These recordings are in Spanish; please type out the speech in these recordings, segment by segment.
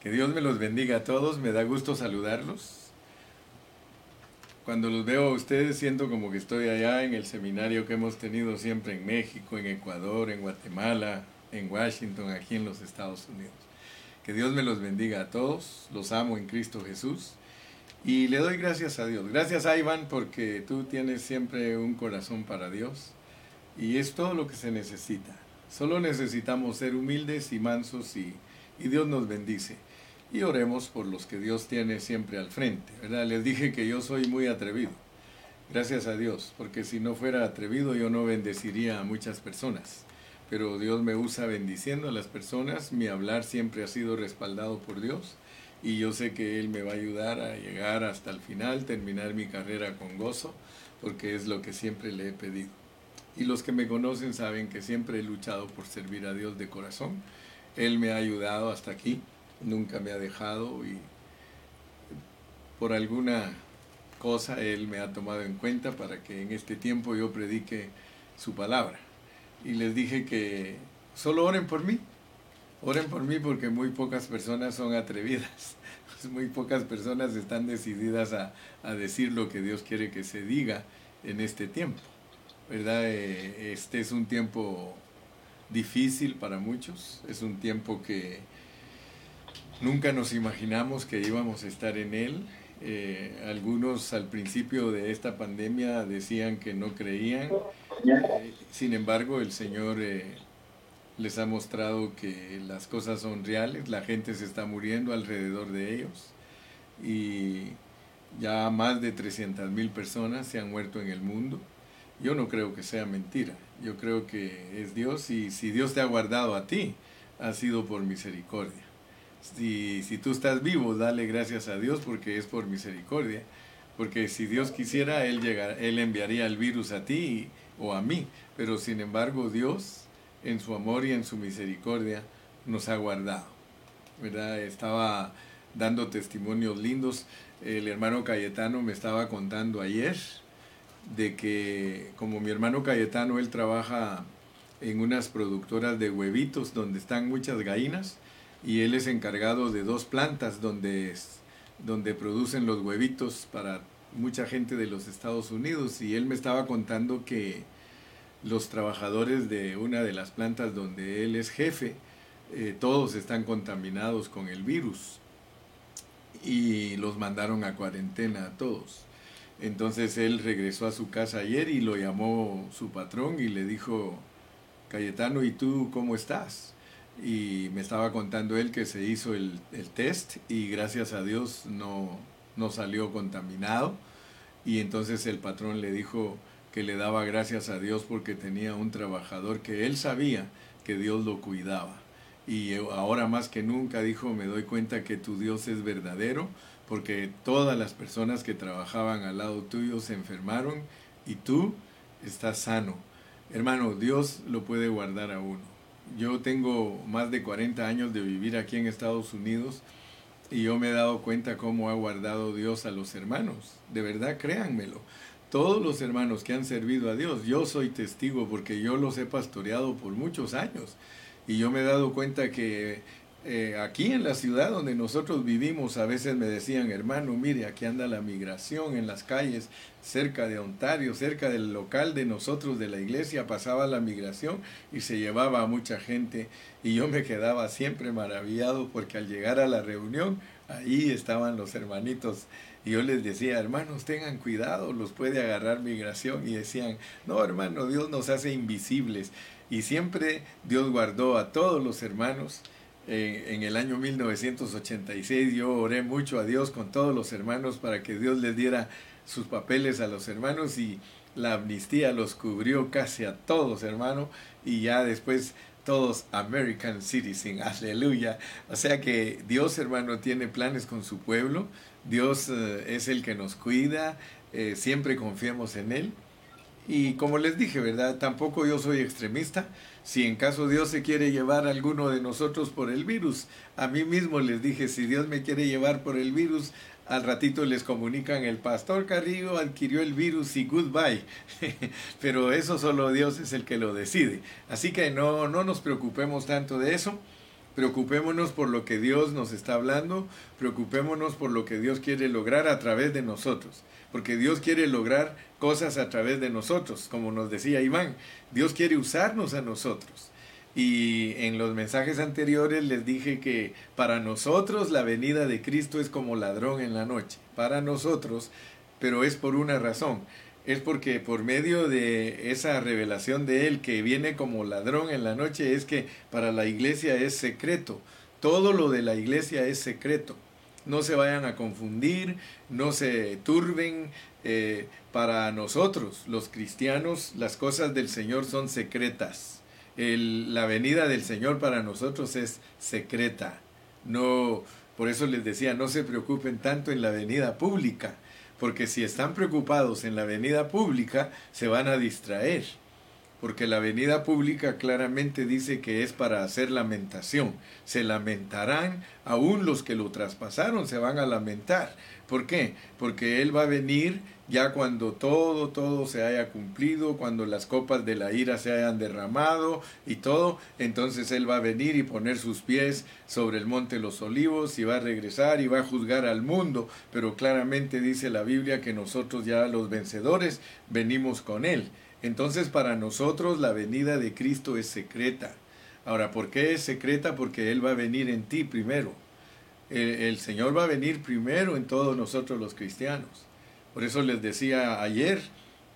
Que Dios me los bendiga a todos, me da gusto saludarlos. Cuando los veo a ustedes siento como que estoy allá en el seminario que hemos tenido siempre en México, en Ecuador, en Guatemala, en Washington, aquí en los Estados Unidos. Que Dios me los bendiga a todos, los amo en Cristo Jesús y le doy gracias a Dios. Gracias a Iván porque tú tienes siempre un corazón para Dios y es todo lo que se necesita. Solo necesitamos ser humildes y mansos y, y Dios nos bendice y oremos por los que Dios tiene siempre al frente. ¿verdad? Les dije que yo soy muy atrevido. Gracias a Dios, porque si no fuera atrevido yo no bendeciría a muchas personas. Pero Dios me usa bendiciendo a las personas, mi hablar siempre ha sido respaldado por Dios y yo sé que Él me va a ayudar a llegar hasta el final, terminar mi carrera con gozo, porque es lo que siempre le he pedido. Y los que me conocen saben que siempre he luchado por servir a Dios de corazón. Él me ha ayudado hasta aquí nunca me ha dejado y por alguna cosa Él me ha tomado en cuenta para que en este tiempo yo predique su palabra. Y les dije que solo oren por mí, oren por mí porque muy pocas personas son atrevidas, muy pocas personas están decididas a, a decir lo que Dios quiere que se diga en este tiempo. ¿Verdad? Eh, este es un tiempo difícil para muchos, es un tiempo que Nunca nos imaginamos que íbamos a estar en él. Eh, algunos al principio de esta pandemia decían que no creían. Eh, sin embargo, el Señor eh, les ha mostrado que las cosas son reales, la gente se está muriendo alrededor de ellos y ya más de 300 mil personas se han muerto en el mundo. Yo no creo que sea mentira, yo creo que es Dios y si Dios te ha guardado a ti, ha sido por misericordia. Si, si tú estás vivo, dale gracias a Dios porque es por misericordia. Porque si Dios quisiera, Él, él enviaría el virus a ti o a mí. Pero sin embargo, Dios, en su amor y en su misericordia, nos ha guardado. ¿verdad? Estaba dando testimonios lindos. El hermano Cayetano me estaba contando ayer de que como mi hermano Cayetano, él trabaja en unas productoras de huevitos donde están muchas gallinas y él es encargado de dos plantas donde, donde producen los huevitos para mucha gente de los Estados Unidos y él me estaba contando que los trabajadores de una de las plantas donde él es jefe, eh, todos están contaminados con el virus y los mandaron a cuarentena a todos. Entonces él regresó a su casa ayer y lo llamó su patrón y le dijo, Cayetano, ¿y tú cómo estás? Y me estaba contando él que se hizo el, test y gracias a Dios no, no salió contaminado y entonces el patrón le dijo que le daba gracias a Dios porque tenía un trabajador que él sabía que Dios lo cuidaba. Y ahora más que nunca dijo, me doy cuenta que tu Dios es verdadero, porque todas las personas que trabajaban al lado tuyo se enfermaron y tú estás sano. Hermano, Dios lo puede guardar a uno yo tengo más de 40 años de vivir aquí en Estados Unidos y yo me he dado cuenta cómo ha guardado Dios a los hermanos. De verdad, créanmelo. Todos los hermanos que han servido a Dios, yo soy testigo porque yo los he pastoreado por muchos años. Y yo me he dado cuenta que eh, aquí en la ciudad donde nosotros vivimos, a veces me decían, hermano, mire, aquí anda la migración en las calles, cerca de Ontario, cerca del local de nosotros, de la iglesia, pasaba la migración y se llevaba a mucha gente. Y yo me quedaba siempre maravillado porque al llegar a la reunión, ahí estaban los hermanitos. Y yo les decía, hermanos, tengan cuidado, los puede agarrar migración. Y decían, no, hermano, Dios nos hace invisibles. Y siempre Dios guardó a todos los hermanos en, el año 1986 yo oré mucho a Dios con todos los hermanos para que Dios les diera sus papeles a los hermanos y la amnistía los cubrió casi a todos, hermano, y ya después todos American Citizen, aleluya. O sea que Dios, hermano, tiene planes con su pueblo, Dios eh, es el que nos cuida, eh, siempre confiamos en Él. Y como les dije, ¿verdad? Tampoco yo soy extremista, si en caso Dios se quiere llevar a alguno de nosotros por el virus. A mí mismo les dije, si Dios me quiere llevar por el virus, al ratito les comunican, el pastor Carrillo adquirió el virus y goodbye. Pero eso solo Dios es el que lo decide. Así que no, no nos preocupemos tanto de eso. Preocupémonos por lo que Dios nos está hablando, preocupémonos por lo que Dios quiere lograr a través de nosotros, porque Dios quiere lograr cosas a través de nosotros, como nos decía Iván, Dios quiere usarnos a nosotros. Y en los mensajes anteriores les dije que para nosotros la venida de Cristo es como ladrón en la noche, para nosotros, pero es por una razón es porque por medio de esa revelación de Él que viene como ladrón en la noche, es que para la iglesia es secreto. Todo lo de la iglesia es secreto. No se vayan a confundir, no se turben. Eh, para nosotros, los cristianos, las cosas del Señor son secretas. la venida del Señor para nosotros es secreta. No, por eso les decía, no se preocupen tanto en la venida pública porque si están preocupados en la venida pública, se van a distraer, porque la venida pública claramente dice que es para hacer lamentación. Se lamentarán, aún los que lo traspasaron se van a lamentar. ¿Por qué? Porque Él va a venir ya cuando todo, todo se haya cumplido, cuando las copas de la ira se hayan derramado y todo, entonces Él va a venir y poner sus pies sobre el monte de los olivos y va a regresar y va a juzgar al mundo, pero claramente dice la Biblia que nosotros ya los vencedores venimos con Él. Entonces para nosotros la venida de Cristo es secreta. Ahora, ¿por qué es secreta? Porque Él va a venir en ti primero. El, el Señor va a venir primero en todos nosotros los cristianos. Por eso les decía ayer,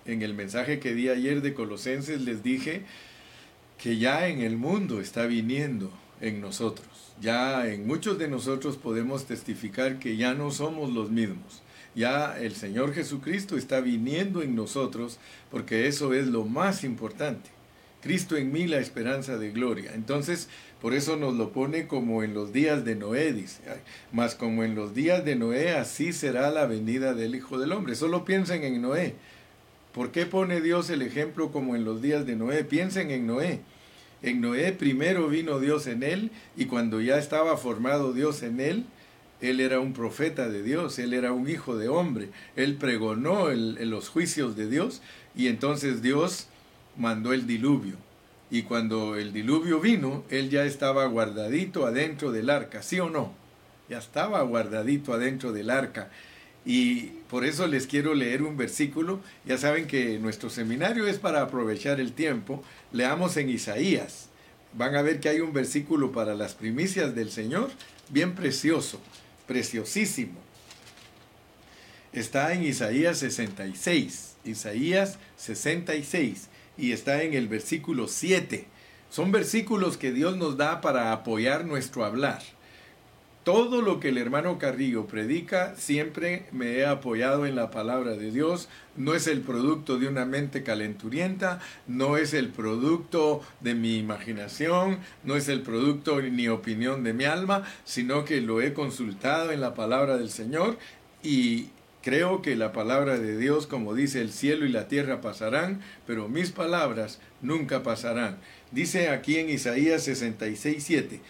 en el mensaje que di ayer de Colosenses, les dije que ya en el mundo está viniendo en nosotros. Ya en muchos de nosotros podemos testificar que ya no somos los mismos. Ya el Señor Jesucristo está viniendo en nosotros porque eso es lo más importante. Cristo en mí la esperanza de gloria. Entonces, por eso nos lo pone como en los días de Noé, dice. Mas como en los días de Noé, así será la venida del Hijo del Hombre. Solo piensen en Noé. ¿Por qué pone Dios el ejemplo como en los días de Noé? Piensen en Noé. En Noé primero vino Dios en él y cuando ya estaba formado Dios en él, él era un profeta de Dios, él era un hijo de hombre, él pregonó los juicios de Dios y entonces Dios mandó el diluvio. Y cuando el diluvio vino, él ya estaba guardadito adentro del arca, ¿sí o no? Ya estaba guardadito adentro del arca. Y por eso les quiero leer un versículo. Ya saben que nuestro seminario es para aprovechar el tiempo. Leamos en Isaías. Van a ver que hay un versículo para las primicias del Señor, bien precioso, preciosísimo. Está en Isaías 66. Isaías 66 y está en el versículo 7. Son versículos que Dios nos da para apoyar nuestro hablar. Todo lo que el hermano Carrillo predica, siempre me he apoyado en la palabra de Dios. No es el producto de una mente calenturienta, no es el producto de mi imaginación, no es el producto ni opinión de mi alma, sino que lo he consultado en la palabra del Señor y Creo que la palabra de Dios, como dice, el cielo y la tierra pasarán, pero mis palabras nunca pasarán. Dice aquí en Isaías 66, 7,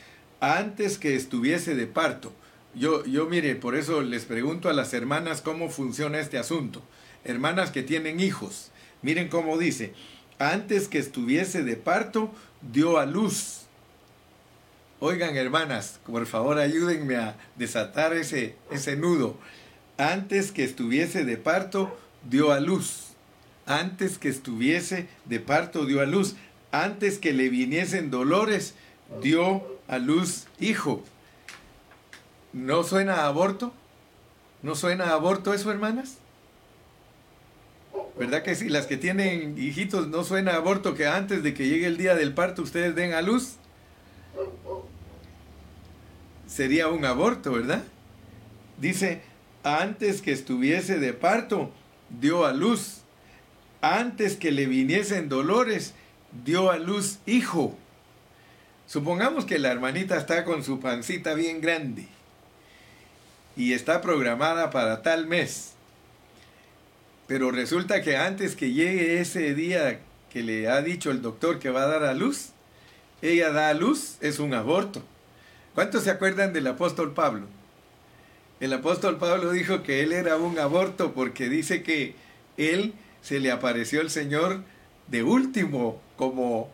antes que estuviese de parto. Yo, yo mire, por eso les pregunto a las hermanas cómo funciona este asunto. Hermanas que tienen hijos, miren cómo dice, antes que estuviese de parto, dio a luz. Oigan, hermanas, por favor ayúdenme a desatar ese, ese nudo antes que estuviese de parto, dio a luz. Antes que estuviese de parto, dio a luz. Antes que le viniesen dolores, dio a luz hijo. ¿No suena aborto? ¿No suena aborto eso, hermanas? ¿Verdad que si las que tienen hijitos no suena aborto que antes de que llegue el día del parto ustedes den a luz? Sería un aborto, ¿verdad? Dice, antes que estuviese de parto, dio a luz. Antes que le viniesen dolores, dio a luz hijo. Supongamos que la hermanita está con su pancita bien grande y está programada para tal mes. Pero resulta que antes que llegue ese día que le ha dicho el doctor que va a dar a luz, ella da a luz, es un aborto. ¿Cuántos se acuerdan del apóstol Pablo? El apóstol Pablo dijo que él era un aborto porque dice que él se le apareció el Señor de último como,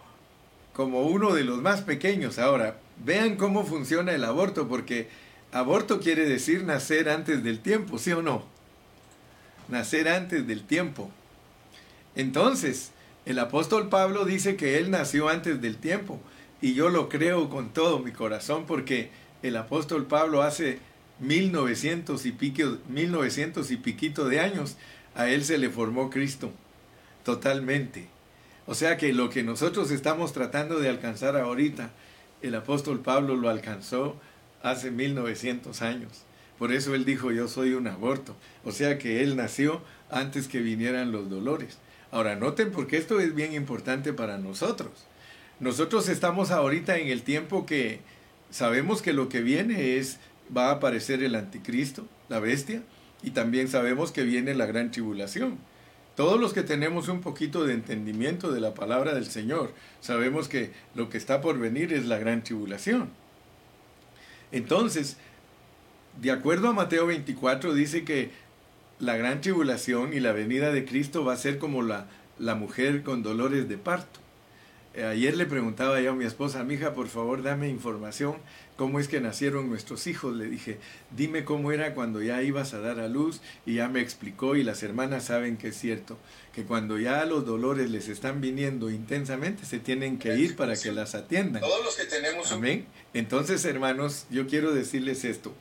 como uno de los más pequeños. Ahora, Vean cómo funciona el aborto, porque aborto quiere decir nacer antes del tiempo, ¿sí o no? Nacer antes del tiempo. Entonces, el apóstol Pablo dice que él nació antes del tiempo, y yo lo creo con todo mi corazón, porque el apóstol Pablo hace 1900 y, pico, 1900 y piquito de años, a él se le formó Cristo, totalmente. O sea que lo que nosotros estamos tratando de alcanzar ahorita, el apóstol Pablo lo alcanzó hace 1900 años. Por eso él dijo, yo soy un aborto. O sea que él nació antes que vinieran los dolores. Ahora noten porque esto es bien importante para nosotros. Nosotros estamos ahorita en el tiempo que sabemos que lo que viene es, va a aparecer el anticristo, la bestia, y también sabemos que viene la gran tribulación. Todos los que tenemos un poquito de entendimiento de la palabra del Señor, sabemos que lo que está por venir es la gran tribulación. Entonces, de acuerdo a Mateo 24, dice que la gran tribulación y la venida de Cristo va a ser como la, la mujer con dolores de parto. Eh, ayer le preguntaba yo a mi esposa, mi hija, por favor, dame información, cómo es que nacieron nuestros hijos. Le dije, dime cómo era cuando ya ibas a dar a luz y ya me explicó y las hermanas saben que es cierto, que cuando ya los dolores les están viniendo intensamente, se tienen que ir para que las atiendan. Todos los que tenemos... Amén. Entonces, hermanos, yo quiero decirles esto.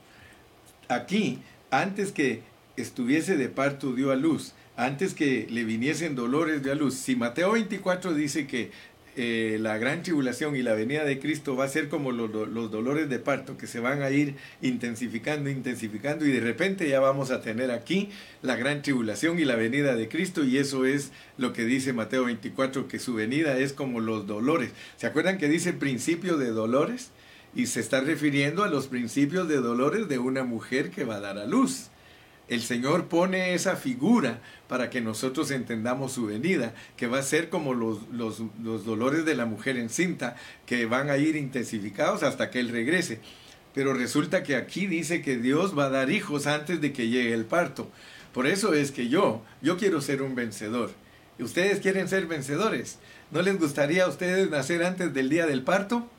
Aquí, antes que estuviese de parto, dio a luz antes que le viniesen dolores de a luz. Si Mateo 24 dice que eh, la gran tribulación y la venida de Cristo va a ser como los, los, dolores de parto que se van a ir intensificando, intensificando y de repente ya vamos a tener aquí la gran tribulación y la venida de Cristo y eso es lo que dice Mateo 24, que su venida es como los dolores. ¿Se acuerdan que dice principio de dolores? Y se está refiriendo a los principios de dolores de una mujer que va a dar a luz. El Señor pone esa figura para que nosotros entendamos su venida, que va a ser como los, los, dolores de la mujer encinta, que van a ir intensificados hasta que Él regrese. Pero resulta que aquí dice que Dios va a dar hijos antes de que llegue el parto. Por eso es que yo, yo quiero ser un vencedor. ¿Ustedes quieren ser vencedores? ¿No les gustaría a ustedes nacer antes del día del parto?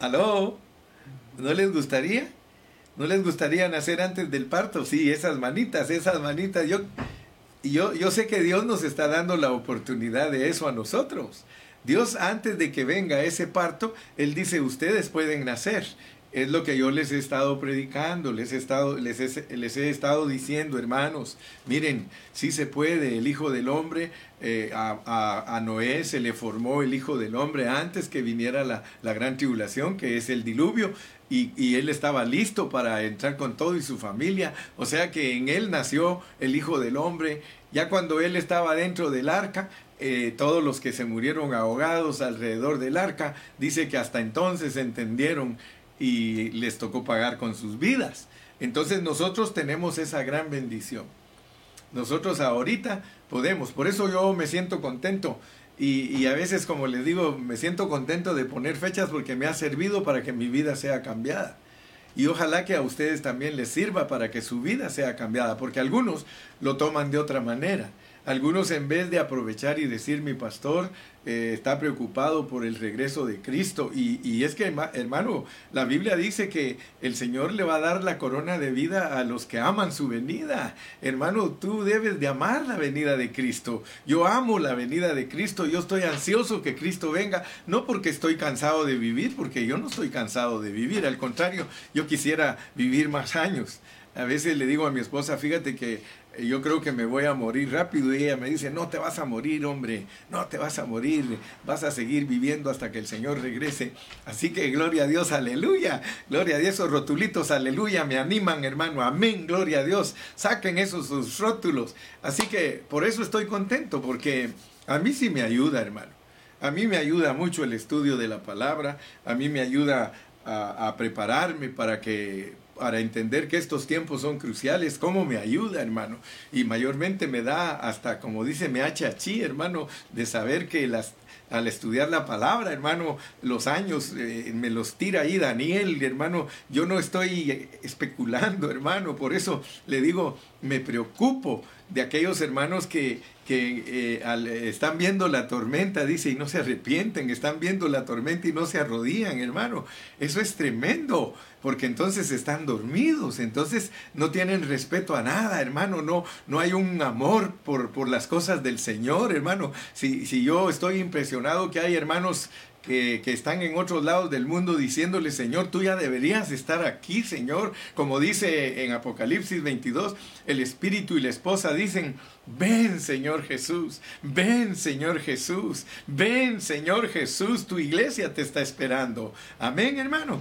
¿Aló? ¿No les gustaría? ¿No les gustaría nacer antes del parto? Sí, esas manitas, esas manitas. Yo, yo, yo sé que Dios nos está dando la oportunidad de eso a nosotros. Dios antes de que venga ese parto, Él dice, ustedes pueden nacer. Es lo que yo les he estado predicando, les he estado, les he estado diciendo, hermanos, miren, sí se puede, el Hijo del Hombre, eh, a, Noé se le formó el Hijo del Hombre antes que viniera la gran tribulación, que es el diluvio, y, él estaba listo para entrar con todo y su familia, o sea que en él nació el Hijo del Hombre, ya cuando él estaba dentro del arca, eh, todos los que se murieron ahogados alrededor del arca, dice que hasta entonces entendieron y les tocó pagar con sus vidas. Entonces nosotros tenemos esa gran bendición. Nosotros ahorita podemos, por eso yo me siento contento y, y, a veces, como les digo, me siento contento de poner fechas porque me ha servido para que mi vida sea cambiada. Y ojalá que a ustedes también les sirva para que su vida sea cambiada, porque algunos lo toman de otra manera. Algunos en vez de aprovechar y decir mi pastor eh, está preocupado por el regreso de Cristo y, y, es que hermano, la Biblia dice que el Señor le va a dar la corona de vida a los que aman su venida. Hermano, tú debes de amar la venida de Cristo. Yo amo la venida de Cristo, yo estoy ansioso que Cristo venga, no porque estoy cansado de vivir, porque yo no estoy cansado de vivir, al contrario, yo quisiera vivir más años. A veces le digo a mi esposa, fíjate que yo creo que me voy a morir rápido. Y ella me dice, no te vas a morir, hombre, no te vas a morir, vas a seguir viviendo hasta que el Señor regrese. Así que gloria a Dios, aleluya, gloria a Dios, esos rotulitos, aleluya, me animan, hermano, amén, gloria a Dios, saquen esos sus rótulos. Así que por eso estoy contento, porque a mí sí me ayuda, hermano. A mí me ayuda mucho el estudio de la palabra, a mí me ayuda a, a prepararme para que para entender que estos tiempos son cruciales, cómo me ayuda, hermano. Y mayormente me da hasta, como dice, me achachí, hermano, de saber que las, al estudiar la palabra, hermano, los años eh, me los tira ahí Daniel, hermano. Yo no estoy especulando, hermano. Por eso le digo, me preocupo de aquellos hermanos que, que eh, están viendo la tormenta, dice, y no se arrepienten, están viendo la tormenta y no se arrodillan, hermano. Eso es tremendo, porque entonces están dormidos, entonces no tienen respeto a nada, hermano, no, no hay un amor por, por las cosas del Señor, hermano. Si, si yo estoy impresionado que hay hermanos que, están en otros lados del mundo diciéndole, Señor, tú ya deberías estar aquí, Señor. Como dice en Apocalipsis 22, el Espíritu y la esposa dicen, ven, Señor Jesús, ven, Señor Jesús, ven, Señor Jesús, tu iglesia te está esperando. Amén, hermano.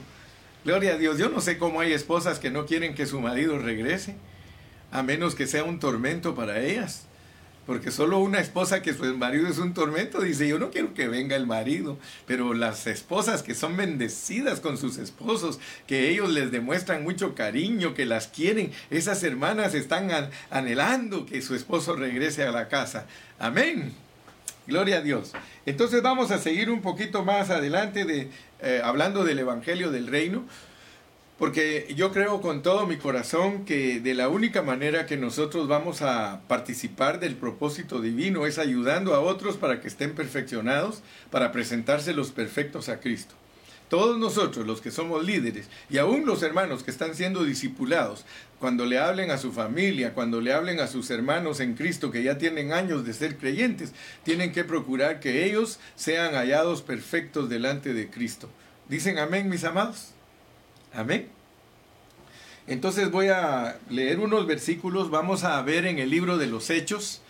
Gloria a Dios. Yo no sé cómo hay esposas que no quieren que su marido regrese, a menos que sea un tormento para ellas. Porque solo una esposa que su marido es un tormento dice, yo no quiero que venga el marido. Pero las esposas que son bendecidas con sus esposos, que ellos les demuestran mucho cariño, que las quieren, esas hermanas están anhelando que su esposo regrese a la casa. Amén. Gloria a Dios. Entonces vamos a seguir un poquito más adelante de, eh, hablando del Evangelio del Reino. Porque yo creo con todo mi corazón que de la única manera que nosotros vamos a participar del propósito divino es ayudando a otros para que estén perfeccionados, para presentarse los perfectos a Cristo. Todos nosotros, los que somos líderes, y aún los hermanos que están siendo discipulados, cuando le hablen a su familia, cuando le hablen a sus hermanos en Cristo que ya tienen años de ser creyentes, tienen que procurar que ellos sean hallados perfectos delante de Cristo. ¿Dicen amén, mis amados? Amén. Entonces voy a leer unos versículos, vamos a ver en el libro de los Hechos,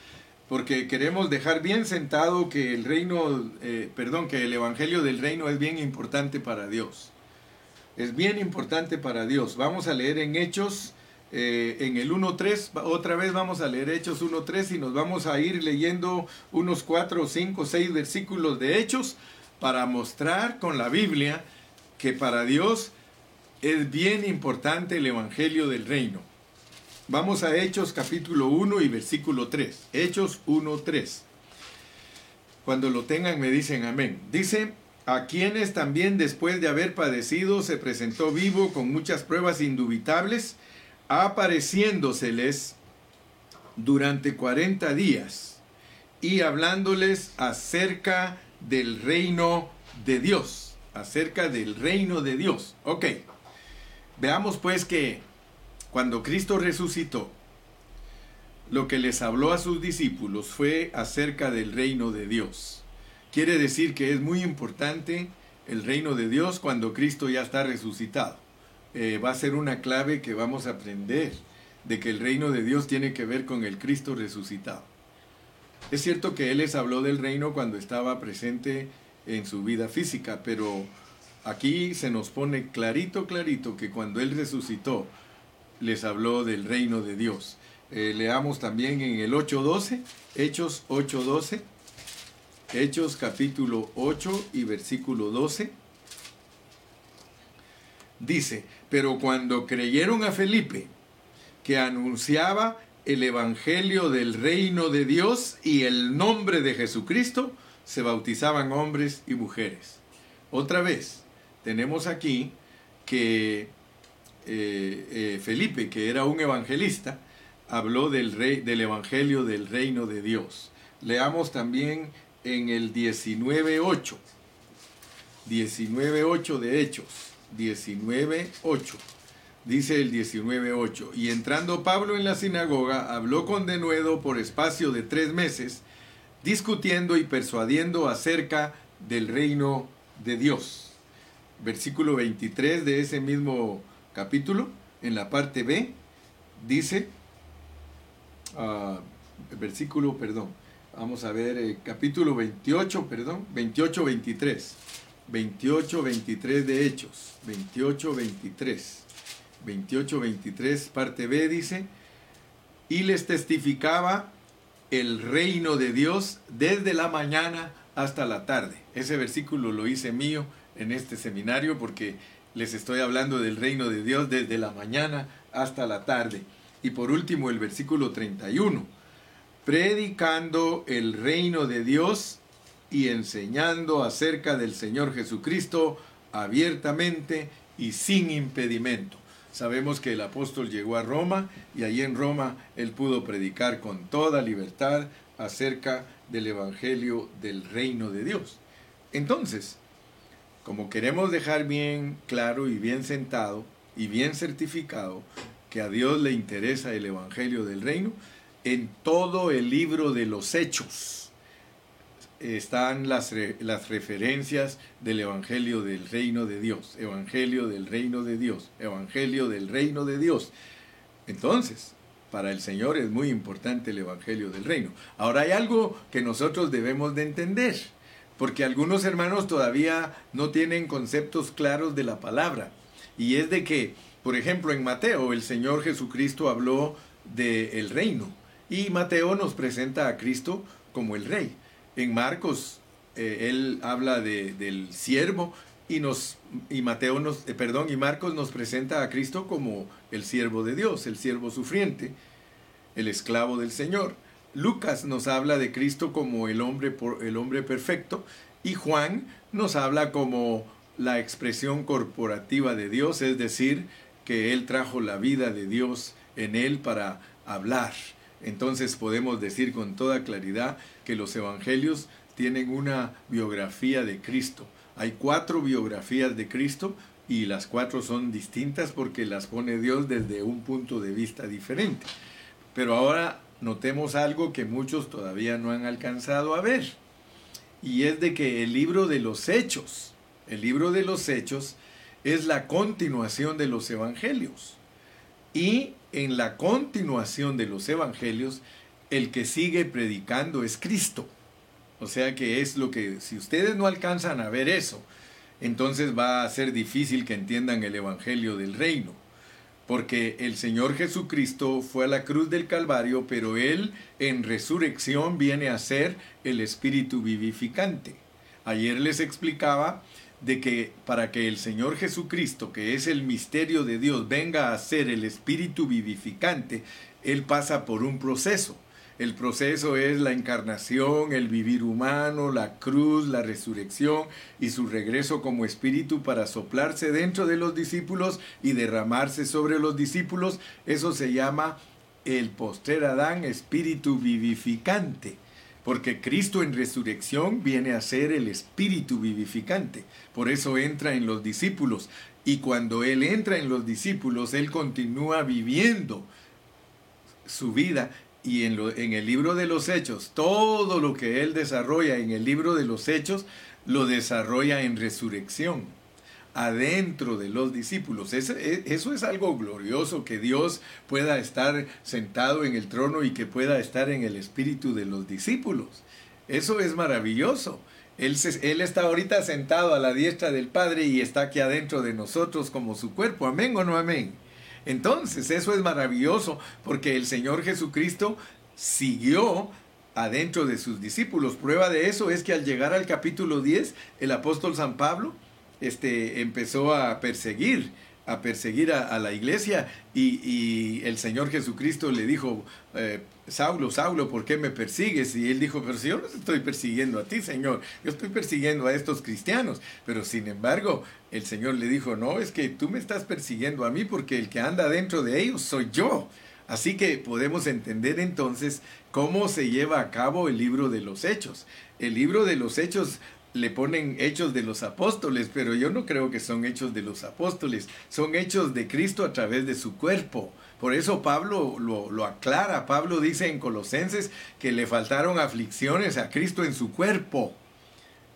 porque queremos dejar bien sentado que el reino, eh, perdón, que el Evangelio del Reino es bien importante para Dios. Es bien importante para Dios. Vamos a leer en Hechos, eh, en el 1.3, otra vez vamos a leer Hechos 1.3 y nos vamos a ir leyendo unos 4, 5, 6 versículos de Hechos para mostrar con la Biblia que para Dios es bien importante el Evangelio del Reino. Vamos a Hechos capítulo 1 y versículo 3. Hechos 1, 3. Cuando lo tengan me dicen amén. Dice, a quienes también después de haber padecido se presentó vivo con muchas pruebas indubitables, apareciéndoseles durante 40 días y hablándoles acerca del reino de Dios, acerca del reino de Dios. Ok. Veamos pues que cuando Cristo resucitó, lo que les habló a sus discípulos fue acerca del reino de Dios. Quiere decir que es muy importante el reino de Dios cuando Cristo ya está resucitado. Eh, va a ser una clave que vamos a aprender de que el reino de Dios tiene que ver con el Cristo resucitado. Es cierto que Él les habló del reino cuando estaba presente en su vida física, pero Aquí se nos pone clarito, clarito que cuando Él resucitó, les habló del reino de Dios. Eh, leamos también en el 8.12, Hechos 8.12, Hechos capítulo 8 y versículo 12. Dice, pero cuando creyeron a Felipe, que anunciaba el Evangelio del reino de Dios y el nombre de Jesucristo, se bautizaban hombres y mujeres. Otra vez, tenemos aquí que eh, eh, Felipe, que era un evangelista, habló del, rey, del Evangelio del reino de Dios. Leamos también en el 19.8, 19.8 de Hechos, 19.8. Dice el 19.8, y entrando Pablo en la sinagoga, habló con denuedo por espacio de tres meses, discutiendo y persuadiendo acerca del reino de Dios versículo 23 de ese mismo capítulo, en la parte B, dice, uh, versículo, perdón, vamos a ver, eh, capítulo 28, perdón, 28, 23, 28, 23 de Hechos, 28, 23, 28, 23, parte B dice, y les testificaba el reino de Dios desde la mañana hasta la tarde. Ese versículo lo hice mío en este seminario porque les estoy hablando del reino de Dios desde la mañana hasta la tarde. Y por último el versículo 31, predicando el reino de Dios y enseñando acerca del Señor Jesucristo abiertamente y sin impedimento. Sabemos que el apóstol llegó a Roma y allí en Roma él pudo predicar con toda libertad acerca del Evangelio del reino de Dios. Entonces, como queremos dejar bien claro y bien sentado y bien certificado que a Dios le interesa el Evangelio del reino, en todo el libro de los hechos están las, las referencias del Evangelio del reino de Dios, Evangelio del reino de Dios, Evangelio del reino de Dios. Entonces, para el Señor es muy importante el Evangelio del reino. Ahora hay algo que nosotros debemos de entender porque algunos hermanos todavía no tienen conceptos claros de la palabra. Y es de que, por ejemplo, en Mateo el Señor Jesucristo habló del el reino y Mateo nos presenta a Cristo como el rey. En Marcos eh, él habla de, del siervo y nos y Mateo nos eh, perdón y Marcos nos presenta a Cristo como el siervo de Dios, el siervo sufriente, el esclavo del Señor. Lucas nos habla de Cristo como el hombre, el hombre perfecto y Juan nos habla como la expresión corporativa de Dios, es decir, que Él trajo la vida de Dios en Él para hablar. Entonces podemos decir con toda claridad que los evangelios tienen una biografía de Cristo. Hay cuatro biografías de Cristo y las cuatro son distintas porque las pone Dios desde un punto de vista diferente. Pero ahora notemos algo que muchos todavía no han alcanzado a ver. Y es de que el libro de los hechos, el libro de los hechos es la continuación de los evangelios. Y en la continuación de los evangelios, el que sigue predicando es Cristo. O sea que es lo que, si ustedes no alcanzan a ver eso, entonces va a ser difícil que entiendan el Evangelio del Reino porque el Señor Jesucristo fue a la cruz del Calvario, pero Él en resurrección viene a ser el Espíritu vivificante. Ayer les explicaba de que para que el Señor Jesucristo, que es el misterio de Dios, venga a ser el Espíritu vivificante, Él pasa por un proceso. El proceso es la encarnación, el vivir humano, la cruz, la resurrección y su regreso como espíritu para soplarse dentro de los discípulos y derramarse sobre los discípulos. Eso se llama el postrer Adán, espíritu vivificante. Porque Cristo en resurrección viene a ser el espíritu vivificante. Por eso entra en los discípulos. Y cuando Él entra en los discípulos, Él continúa viviendo su vida y en, lo, en el libro de los hechos, todo lo que él desarrolla en el libro de los hechos, lo desarrolla en resurrección, adentro de los discípulos. Eso, e, eso es algo glorioso, que Dios pueda estar sentado en el trono y que pueda estar en el espíritu de los discípulos. Eso es maravilloso. Él, él, está ahorita sentado a la diestra del Padre y está aquí adentro de nosotros como su cuerpo. Amén o no amén. Entonces, eso es maravilloso porque el Señor Jesucristo siguió adentro de sus discípulos. Prueba de eso es que al llegar al capítulo 10, el apóstol San Pablo este, empezó a perseguir a perseguir a, la iglesia y, el Señor Jesucristo le dijo, eh, Saulo, Saulo, ¿por qué me persigues? Y él dijo, pero si yo no estoy persiguiendo a ti, Señor, yo estoy persiguiendo a estos cristianos. Pero sin embargo, el Señor le dijo, no, es que tú me estás persiguiendo a mí porque el que anda dentro de ellos soy yo. Así que podemos entender entonces cómo se lleva a cabo el libro de los hechos. El libro de los hechos le ponen hechos de los apóstoles, pero yo no creo que son hechos de los apóstoles, son hechos de Cristo a través de su cuerpo. Por eso Pablo lo, aclara. Pablo dice en Colosenses que le faltaron aflicciones a Cristo en su cuerpo.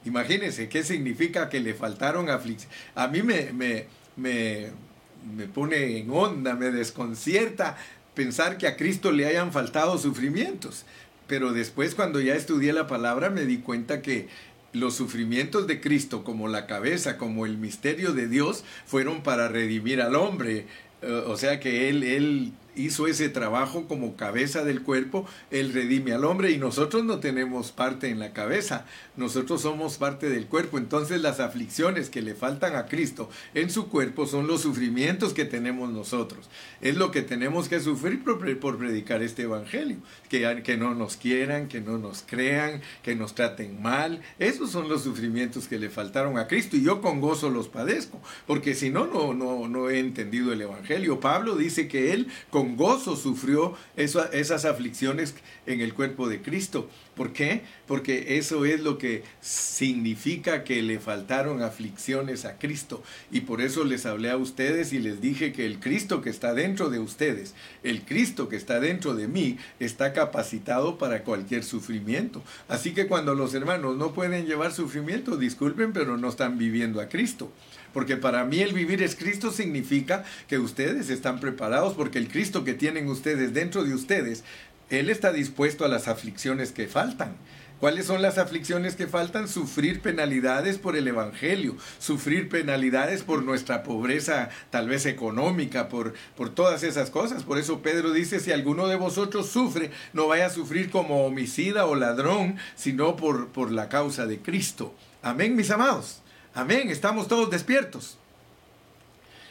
Imagínense qué significa que le faltaron aflicciones. A mí me, me, me, pone en onda, me desconcierta pensar que a Cristo le hayan faltado sufrimientos. Pero después cuando ya estudié la palabra me di cuenta que los sufrimientos de Cristo como la cabeza, como el misterio de Dios, fueron para redimir al hombre. Eh, o sea que él, él hizo ese trabajo como cabeza del cuerpo, Él redime al hombre y nosotros no tenemos parte en la cabeza, nosotros somos parte del cuerpo. Entonces las aflicciones que le faltan a Cristo en su cuerpo son los sufrimientos que tenemos nosotros. Es lo que tenemos que sufrir por, predicar este Evangelio. Que, que no nos quieran, que no nos crean, que nos traten mal. Esos son los sufrimientos que le faltaron a Cristo y yo con gozo los padezco, porque si no, no, no, no he entendido el Evangelio Evangelio. Pablo dice que él con gozo sufrió esas aflicciones en el cuerpo de Cristo. ¿Por qué? Porque eso es lo que significa que le faltaron aflicciones a Cristo. Y por eso les hablé a ustedes y les dije que el Cristo que está dentro de ustedes, el Cristo que está dentro de mí, está capacitado para cualquier sufrimiento. Así que cuando los hermanos no pueden llevar sufrimiento, disculpen, pero no están viviendo a Cristo. Porque para mí el vivir es Cristo significa que ustedes están preparados porque el Cristo que tienen ustedes dentro de ustedes él está dispuesto a las aflicciones que faltan. ¿Cuáles son las aflicciones que faltan? Sufrir penalidades por el Evangelio, sufrir penalidades por nuestra pobreza tal vez económica, por, por todas esas cosas. Por eso Pedro dice, si alguno de vosotros sufre, no vaya a sufrir como homicida o ladrón, sino por, por la causa de Cristo. Amén, mis amados. Amén, estamos todos despiertos.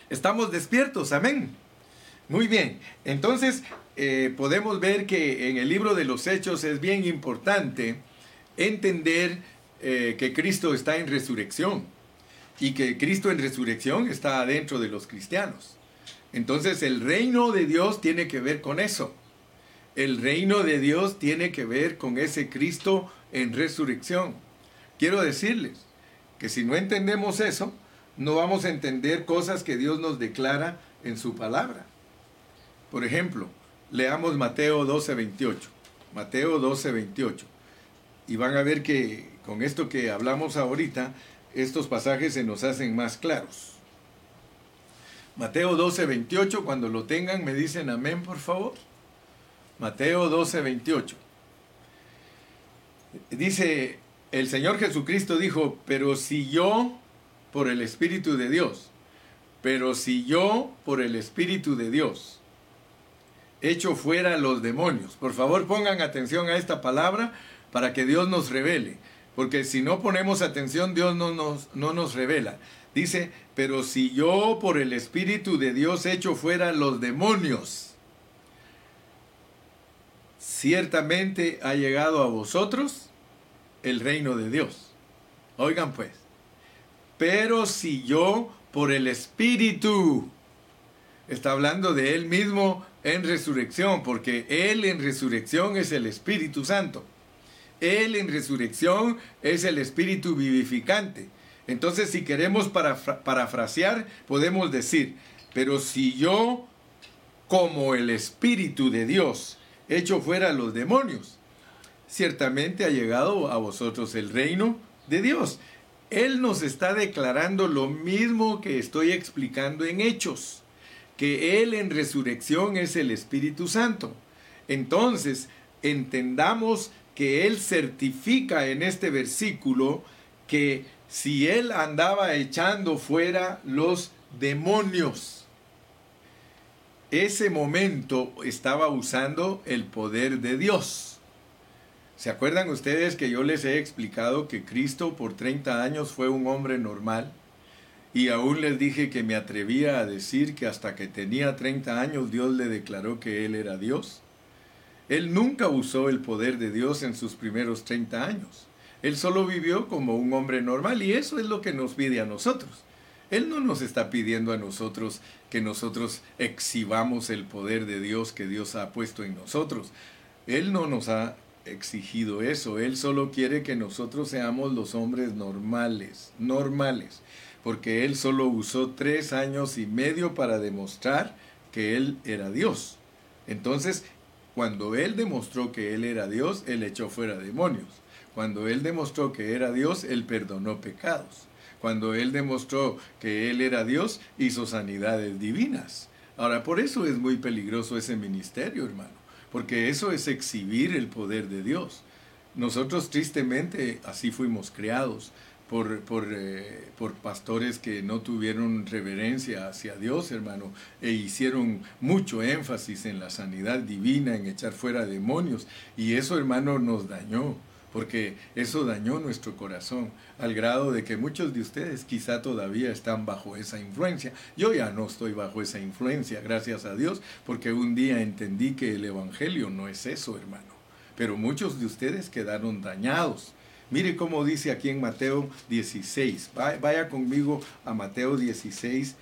Estamos despiertos, amén. Muy bien, entonces eh, podemos ver que en el libro de los Hechos es bien importante entender eh, que Cristo está en resurrección y que Cristo en resurrección está adentro de los cristianos. Entonces el reino de Dios tiene que ver con eso. El reino de Dios tiene que ver con ese Cristo en resurrección. Quiero decirles que si no entendemos eso, no vamos a entender cosas que Dios nos declara en su palabra. Por ejemplo, Leamos Mateo 12, 28. Mateo 12, 28. Y van a ver que con esto que hablamos ahorita, estos pasajes se nos hacen más claros. Mateo 12, 28, cuando lo tengan me dicen amén, por favor. Mateo 12, 28. Dice, el Señor Jesucristo dijo, pero si yo, por el Espíritu de Dios, pero si yo, por el Espíritu de Dios, hecho fuera los demonios. Por favor, pongan atención a esta palabra para que Dios nos revele. Porque si no ponemos atención, Dios no nos, no nos revela. Dice, pero si yo por el Espíritu de Dios echo fuera los demonios, ciertamente ha llegado a vosotros el reino de Dios. Oigan pues, pero si yo por el Espíritu, está hablando de él mismo en resurrección, porque Él en resurrección es el Espíritu Santo. Él en resurrección es el Espíritu vivificante. Entonces, si queremos parafrasear, podemos decir, pero si yo, como el Espíritu de Dios, echo fuera los demonios, ciertamente ha llegado a vosotros el reino de Dios. Él nos está declarando lo mismo que estoy explicando en Hechos que Él en resurrección es el Espíritu Santo. Entonces, entendamos que Él certifica en este versículo que si Él andaba echando fuera los demonios, ese momento estaba usando el poder de Dios. ¿Se acuerdan ustedes que yo les he explicado que Cristo por 30 años fue un hombre normal? Y aún les dije que me atrevía a decir que hasta que tenía 30 años Dios le declaró que Él era Dios. Él nunca usó el poder de Dios en sus primeros 30 años. Él solo vivió como un hombre normal y eso es lo que nos pide a nosotros. Él no nos está pidiendo a nosotros que nosotros exhibamos el poder de Dios que Dios ha puesto en nosotros. Él no nos ha exigido eso. Él solo quiere que nosotros seamos los hombres normales, normales porque él solo usó tres años y medio para demostrar que él era Dios. Entonces, cuando él demostró que él era Dios, él echó fuera demonios. Cuando él demostró que era Dios, él perdonó pecados. Cuando él demostró que él era Dios, hizo sanidades divinas. Ahora, por eso es muy peligroso ese ministerio, hermano, porque eso es exhibir el poder de Dios. Nosotros tristemente así fuimos creados por, por, eh, por, pastores que no tuvieron reverencia hacia Dios, hermano, e hicieron mucho énfasis en la sanidad divina, en echar fuera demonios, y eso, hermano, nos dañó, porque eso dañó nuestro corazón, al grado de que muchos de ustedes quizá todavía están bajo esa influencia. Yo ya no estoy bajo esa influencia, gracias a Dios, porque un día entendí que el Evangelio no es eso, hermano, pero muchos de ustedes quedaron dañados Mire cómo dice aquí en Mateo 16. Vaya conmigo a Mateo 16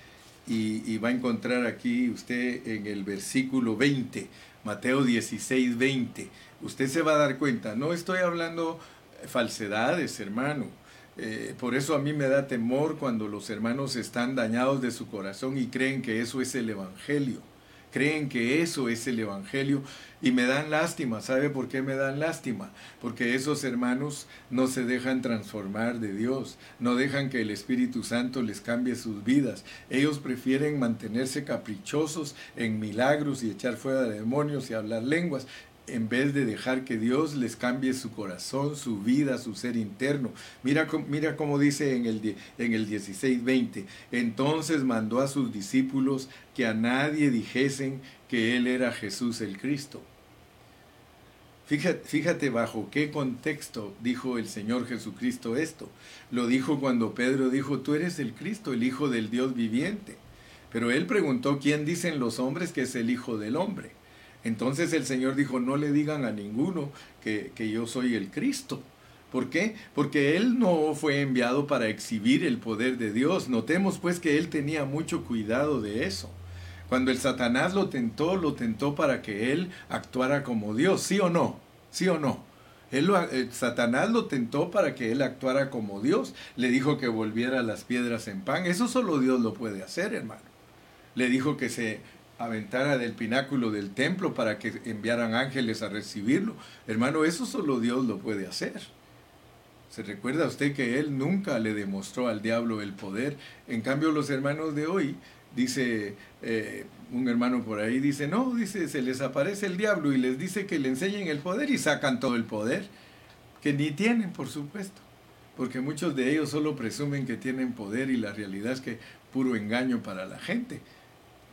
y, va a encontrar aquí usted en el versículo 20, Mateo 16, 20. Usted se va a dar cuenta, no estoy hablando falsedades, hermano. Eh, por eso a mí me da temor cuando los hermanos están dañados de su corazón y creen que eso es el Evangelio creen que eso es el Evangelio y me dan lástima. ¿Sabe por qué me dan lástima? Porque esos hermanos no se dejan transformar de Dios, no dejan que el Espíritu Santo les cambie sus vidas. Ellos prefieren mantenerse caprichosos en milagros y echar fuera de demonios y hablar lenguas en vez de dejar que Dios les cambie su corazón, su vida, su ser interno. Mira, mira cómo dice en el, en el 16:20. Entonces mandó a sus discípulos que a nadie dijesen que Él era Jesús el Cristo. Fíjate, fíjate, bajo qué contexto dijo el Señor Jesucristo esto. Lo dijo cuando Pedro dijo, tú eres el Cristo, el Hijo del Dios viviente. Pero él preguntó, ¿quién dicen los hombres que es el Hijo del Hombre? Entonces el Señor dijo, no le digan a ninguno que, yo soy el Cristo. ¿Por qué? Porque Él no fue enviado para exhibir el poder de Dios. Notemos pues que Él tenía mucho cuidado de eso. Cuando el Satanás lo tentó, lo tentó para que Él actuara como Dios, ¿sí o no? ¿Sí o no? Él eh, Satanás lo tentó para que Él actuara como Dios. Le dijo que volviera las piedras en pan. Eso solo Dios lo puede hacer, hermano. Le dijo que se aventara del pináculo del templo para que enviaran ángeles a recibirlo. Hermano, eso solo Dios lo puede hacer. ¿Se recuerda usted que Él nunca le demostró al diablo el poder? En cambio, los hermanos de hoy, dice eh, un hermano por ahí, dice, no, dice, se les aparece el diablo y les dice que le enseñen el poder y sacan todo el poder, que ni tienen, por supuesto, porque muchos de ellos solo presumen que tienen poder y la realidad es que puro engaño para la gente.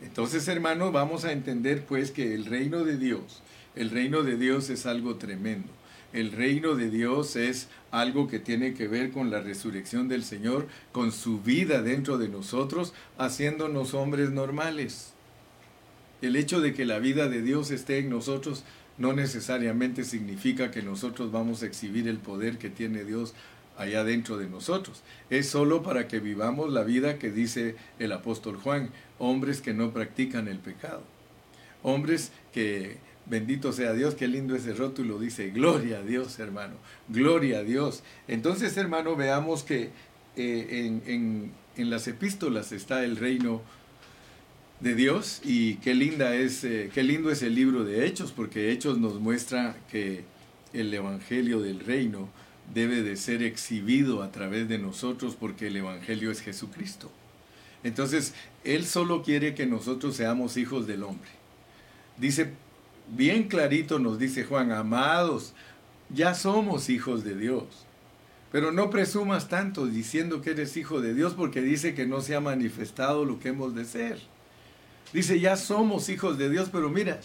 Entonces, hermanos, vamos a entender pues que el reino de Dios, el reino de Dios es algo tremendo. El reino de Dios es algo que tiene que ver con la resurrección del Señor, con su vida dentro de nosotros, haciéndonos hombres normales. El hecho de que la vida de Dios esté en nosotros no necesariamente significa que nosotros vamos a exhibir el poder que tiene Dios allá dentro de nosotros. Es solo para que vivamos la vida que dice el apóstol Juan, hombres que no practican el pecado. Hombres que, bendito sea Dios, qué lindo ese rótulo, dice, gloria a Dios, hermano, gloria a Dios. Entonces, hermano, veamos que eh, en, las epístolas está el reino de Dios y qué linda es, eh, qué lindo es el libro de Hechos, porque Hechos nos muestra que el evangelio del reino debe de ser exhibido a través de nosotros porque el Evangelio es Jesucristo. Entonces, Él solo quiere que nosotros seamos hijos del hombre. Dice, bien clarito nos dice Juan, amados, ya somos hijos de Dios. Pero no presumas tanto diciendo que eres hijo de Dios porque dice que no se ha manifestado lo que hemos de ser. Dice, ya somos hijos de Dios, pero mira,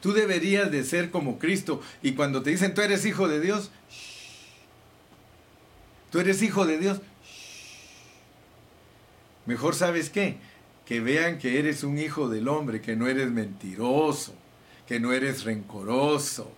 tú deberías de ser como Cristo. Y cuando te dicen, tú eres hijo de Dios, Tú eres hijo de Dios. Mejor sabes qué? Que vean que eres un hijo del hombre, que no eres mentiroso, que no eres rencoroso,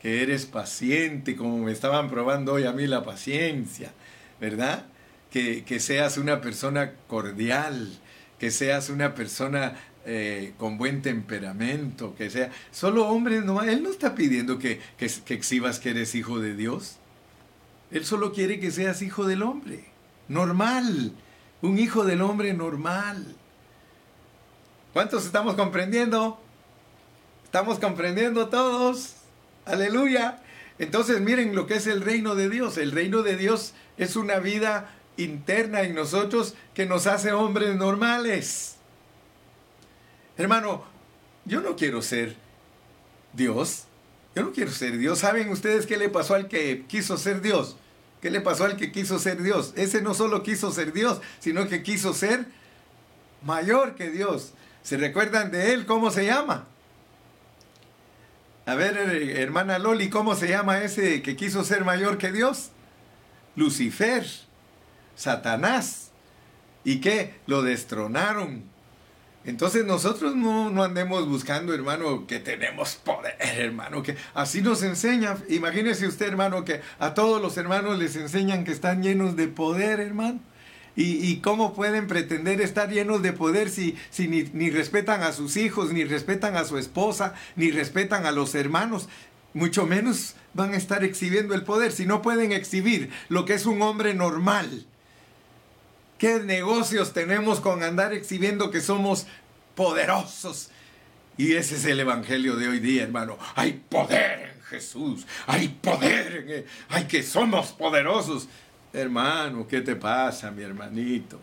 que eres paciente, como me estaban probando hoy a mí la paciencia, ¿verdad? Que, seas una persona cordial, que seas una persona eh, con buen temperamento, que sea... Solo hombre, no, él no está pidiendo que, que, que exhibas que eres hijo de Dios. Él solo quiere que seas hijo del hombre, normal, un hijo del hombre normal. ¿Cuántos estamos comprendiendo? Estamos comprendiendo todos. Aleluya. Entonces miren lo que es el reino de Dios. El reino de Dios es una vida interna en nosotros que nos hace hombres normales. Hermano, yo no quiero ser Dios. Yo no quiero ser Dios. ¿Saben ustedes qué le pasó al que quiso ser Dios? ¿Qué le pasó al que quiso ser Dios? Ese no solo quiso ser Dios, sino que quiso ser mayor que Dios. ¿Se recuerdan de él? ¿Cómo se llama? A ver, hermana Loli, ¿cómo se llama ese que quiso ser mayor que Dios? Lucifer, Satanás. ¿Y qué? Lo destronaron. Entonces nosotros no, andemos buscando, hermano, que tenemos poder, hermano, que así nos enseña. Imagínese usted, hermano, que a todos los hermanos les enseñan que están llenos de poder, hermano. ¿Y, cómo pueden pretender estar llenos de poder si, si ni, respetan a sus hijos, ni respetan a su esposa, ni respetan a los hermanos? Mucho menos van a estar exhibiendo el poder si no pueden exhibir lo que es un hombre normal. ¿Qué negocios tenemos con andar exhibiendo que somos poderosos? Y ese es el evangelio de hoy día, hermano. Hay poder en Jesús. Hay poder en Hay que somos poderosos. Hermano, ¿qué te pasa, mi hermanito?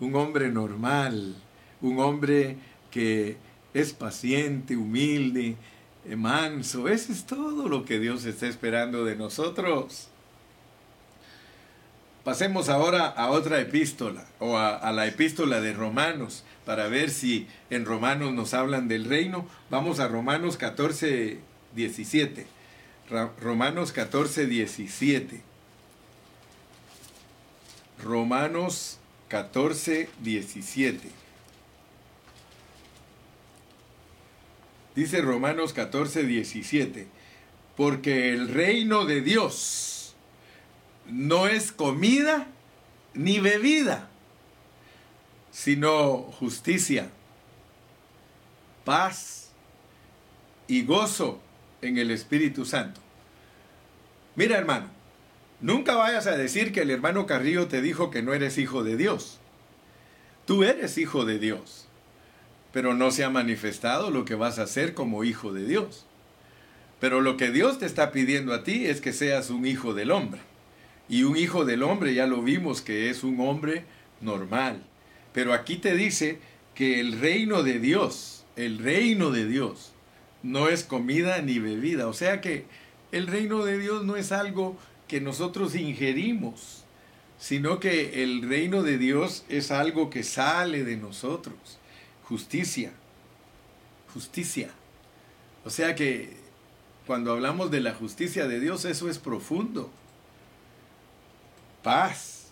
Un hombre normal, un hombre que es paciente, humilde, eh, manso. Eso es todo lo que Dios está esperando de nosotros. Pasemos ahora a otra epístola, o a, la epístola de Romanos, para ver si en Romanos nos hablan del reino. Vamos a Romanos 14, 17. Romanos 14, 17. Romanos 14, 17. Dice Romanos 14, 17. Porque el reino de Dios no es comida ni bebida, sino justicia, paz y gozo en el Espíritu Santo. Mira hermano, Nunca vayas a decir que el hermano Carrillo te dijo que no eres hijo de Dios. Tú eres hijo de Dios, pero no se ha manifestado lo que vas a hacer como hijo de Dios. Pero lo que Dios te está pidiendo a ti es que seas un hijo del hombre. Y un hijo del hombre ya lo vimos que es un hombre normal. Pero aquí te dice que el reino de Dios, el reino de Dios, no es comida ni bebida. O sea que el reino de Dios no es algo que nosotros ingerimos, sino que el reino de Dios es algo que sale de nosotros. Justicia, justicia. O sea que cuando hablamos de la justicia de Dios, eso es profundo. Paz,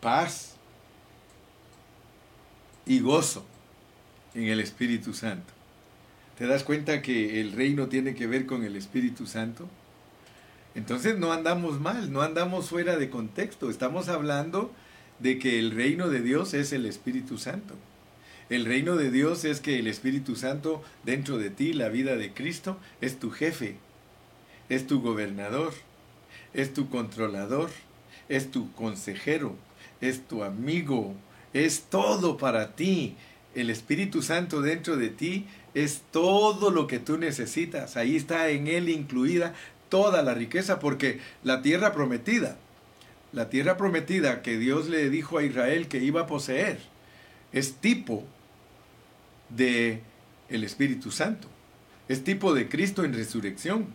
paz y gozo en el Espíritu Santo. ¿Te das cuenta que el reino tiene que ver con el Espíritu Santo? Entonces no andamos mal, no andamos fuera de contexto. Estamos hablando de que el reino de Dios es el Espíritu Santo. El reino de Dios es que el Espíritu Santo dentro de ti, la vida de Cristo, es tu jefe, es tu gobernador, es tu controlador, es tu consejero, es tu amigo, es todo para ti. El Espíritu Santo dentro de ti es todo lo que tú necesitas. Ahí está en Él incluida toda la riqueza, porque la tierra prometida, la tierra prometida que Dios le dijo a Israel que iba a poseer, es tipo de el Espíritu Santo, es tipo de Cristo en resurrección.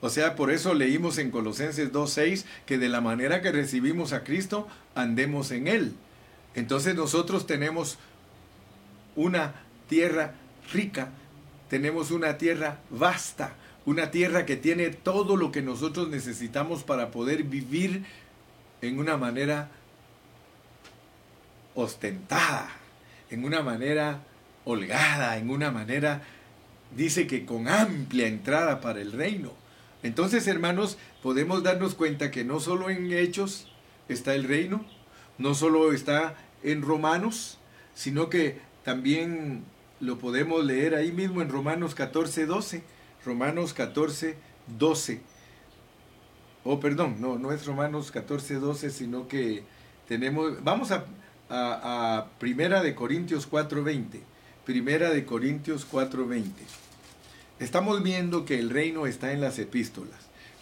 O sea, por eso leímos en Colosenses 2.6 que de la manera que recibimos a Cristo, andemos en Él. Entonces nosotros tenemos una tierra rica, tenemos una tierra vasta, una tierra que tiene todo lo que nosotros necesitamos para poder vivir en una manera ostentada, en una manera holgada, en una manera, dice que con amplia entrada para el reino. Entonces, hermanos, podemos darnos cuenta que no solo en Hechos está el reino, no solo está en Romanos, sino que también lo podemos leer ahí mismo en Romanos 14, 12 Romanos 14, 12. Oh, perdón, no, no es Romanos 14, 12, sino que tenemos, vamos a, a, Primera de Corintios 4, 20. Primera de Corintios 4, 20. Estamos viendo que el reino está en las epístolas.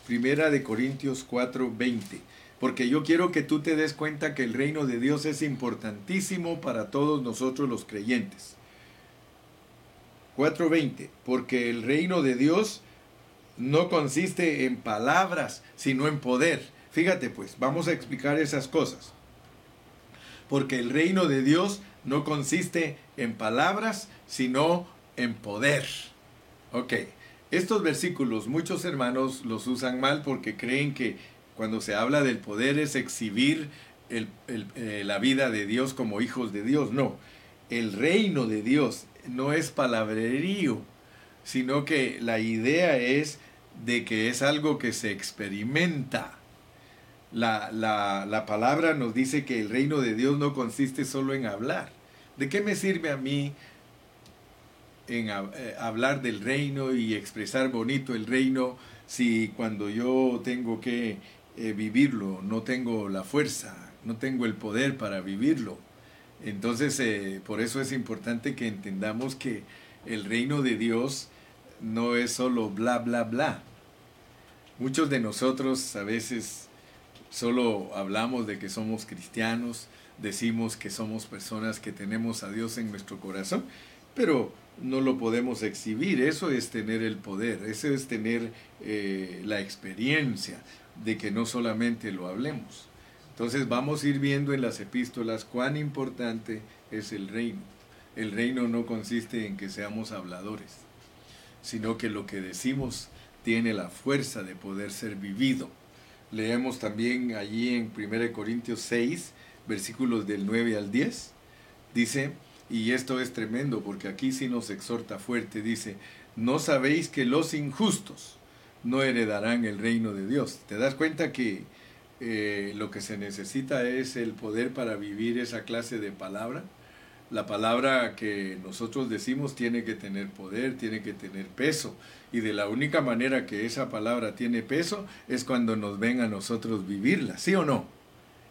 Primera de Corintios 4, 20. Porque yo quiero que tú te des cuenta que el reino de Dios es importantísimo para todos nosotros los creyentes. 4.20, porque el reino de Dios no consiste en palabras, sino en poder. Fíjate pues, vamos a explicar esas cosas. Porque el reino de Dios no consiste en palabras, sino en poder. Ok, estos versículos muchos hermanos los usan mal porque creen que cuando se habla del poder es exhibir eh, la vida de Dios como hijos de Dios. No, el reino de Dios no es palabrerío, sino que la idea es de que es algo que se experimenta. La, la, palabra nos dice que el reino de Dios no consiste solo en hablar. ¿De qué me sirve a mí en eh, hablar del reino y expresar bonito el reino si cuando yo tengo que eh, vivirlo no tengo la fuerza, no tengo el poder para vivirlo? Entonces, eh, por eso es importante que entendamos que el reino de Dios no es solo bla, bla, bla. Muchos de nosotros a veces solo hablamos de que somos cristianos, decimos que somos personas que tenemos a Dios en nuestro corazón, pero no lo podemos exhibir. Eso es tener el poder, eso es tener eh, la experiencia de que no solamente lo hablemos. Entonces vamos a ir viendo en las epístolas cuán importante es el reino. El reino no consiste en que seamos habladores, sino que lo que decimos tiene la fuerza de poder ser vivido. Leemos también allí en 1 Corintios 6, versículos del 9 al 10. Dice, y esto es tremendo porque aquí sí nos exhorta fuerte, dice, no sabéis que los injustos no heredarán el reino de Dios. ¿Te das cuenta que eh, lo que se necesita es el poder para vivir esa clase de palabra? La palabra que nosotros decimos tiene que tener poder, tiene que tener peso. Y de la única manera que esa palabra tiene peso es cuando nos ven a nosotros vivirla, ¿sí o no?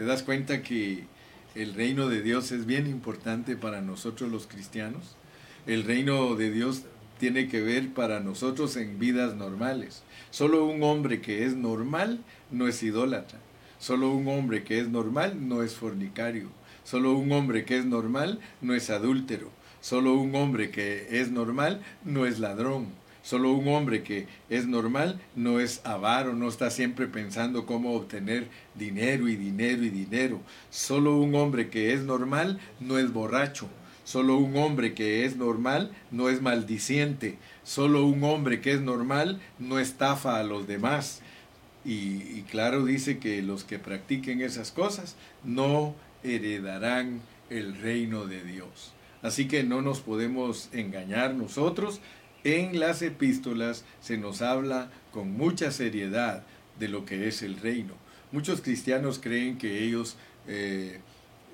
¿Te das cuenta que el reino de Dios es bien importante para nosotros los cristianos? El reino de Dios tiene que ver para nosotros en vidas normales. Solo un hombre que es normal no es idólatra. Solo un hombre que es normal no es fornicario. Solo un hombre que es normal no es adúltero. Solo un hombre que es normal no es ladrón. Solo un hombre que es normal no es avaro, no está siempre pensando cómo obtener dinero y dinero y dinero. Solo un hombre que es normal no es borracho. Solo un hombre que es normal no es maldiciente. Solo un hombre que es normal no estafa a los demás. Y, claro dice que los que practiquen esas cosas no heredarán el reino de Dios. Así que no nos podemos engañar nosotros. En las epístolas se nos habla con mucha seriedad de lo que es el reino. Muchos cristianos creen que ellos eh,